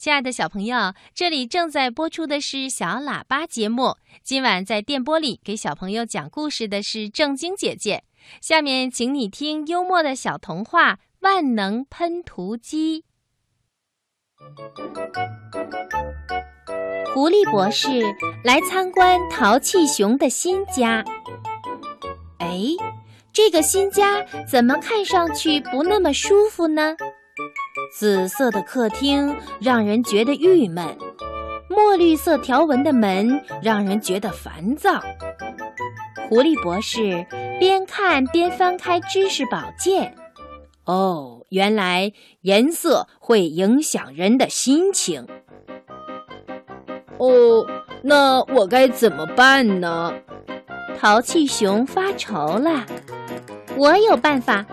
亲爱的小朋友，这里正在播出的是小喇叭节目。今晚在电波里给小朋友讲故事的是正晶姐姐。下面，请你听幽默的小童话《万能喷涂机》。狐狸博士来参观淘气熊的新家。哎，这个新家怎么看上去不那么舒服呢？紫色的客厅让人觉得郁闷，墨绿色条纹的门让人觉得烦躁。狐狸博士边看边翻开知识宝鉴，哦，原来颜色会影响人的心情。哦，那我该怎么办呢？淘气熊发愁了。我有办法。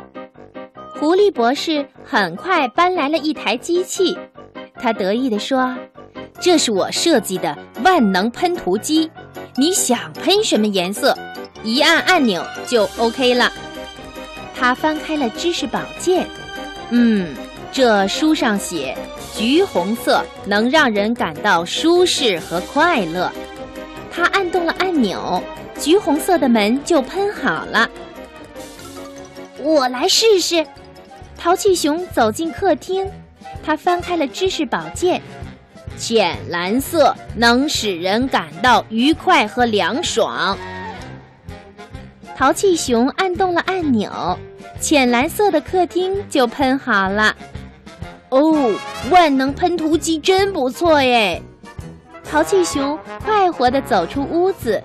狐狸博士很快搬来了一台机器，他得意地说：“这是我设计的万能喷涂机，你想喷什么颜色，一按按钮就 OK 了。”他翻开了知识宝鉴，嗯，这书上写，橘红色能让人感到舒适和快乐。他按动了按钮，橘红色的门就喷好了。我来试试。淘气熊走进客厅，他翻开了知识宝鉴。浅蓝色能使人感到愉快和凉爽。淘气熊按动了按钮，浅蓝色的客厅就喷好了。哦，万能喷涂机真不错耶！淘气熊快活地走出屋子。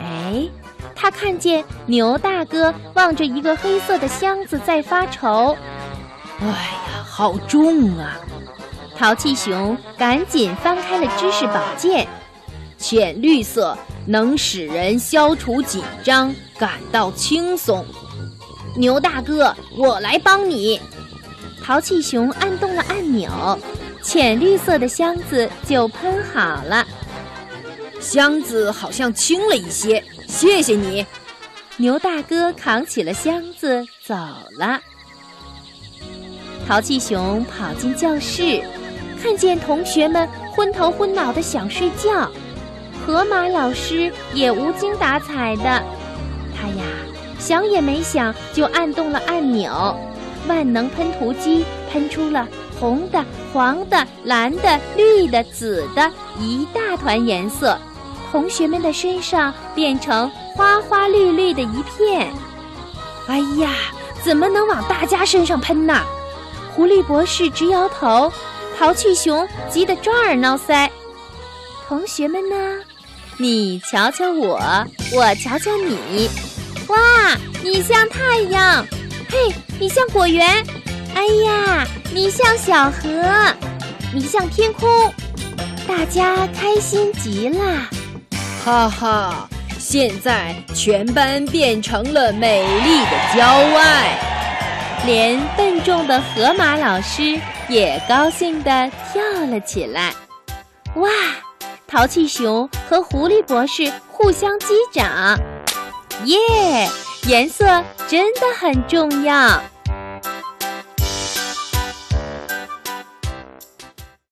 哎。他看见牛大哥望着一个黑色的箱子在发愁。哎呀，好重啊！淘气熊赶紧翻开了知识宝鉴。浅绿色能使人消除紧张，感到轻松。牛大哥，我来帮你。淘气熊按动了按钮，浅绿色的箱子就喷好了。箱子好像轻了一些。谢谢你，牛大哥扛起了箱子走了。淘气熊跑进教室，看见同学们昏头昏脑的想睡觉，河马老师也无精打采的。他呀，想也没想就按动了按钮，万能喷涂机喷出了红的、黄的、蓝的、绿的、紫的一大团颜色。同学们的身上变成花花绿绿的一片，哎呀，怎么能往大家身上喷呢？狐狸博士直摇头，淘气熊急得抓耳挠腮。同学们呢？你瞧瞧我，我瞧瞧你。哇，你像太阳，嘿，你像果园，哎呀，你像小河，你像天空，大家开心极了。哈哈，现在全班变成了美丽的郊外，连笨重的河马老师也高兴地跳了起来。哇，淘气熊和狐狸博士互相击掌，耶，颜色真的很重要。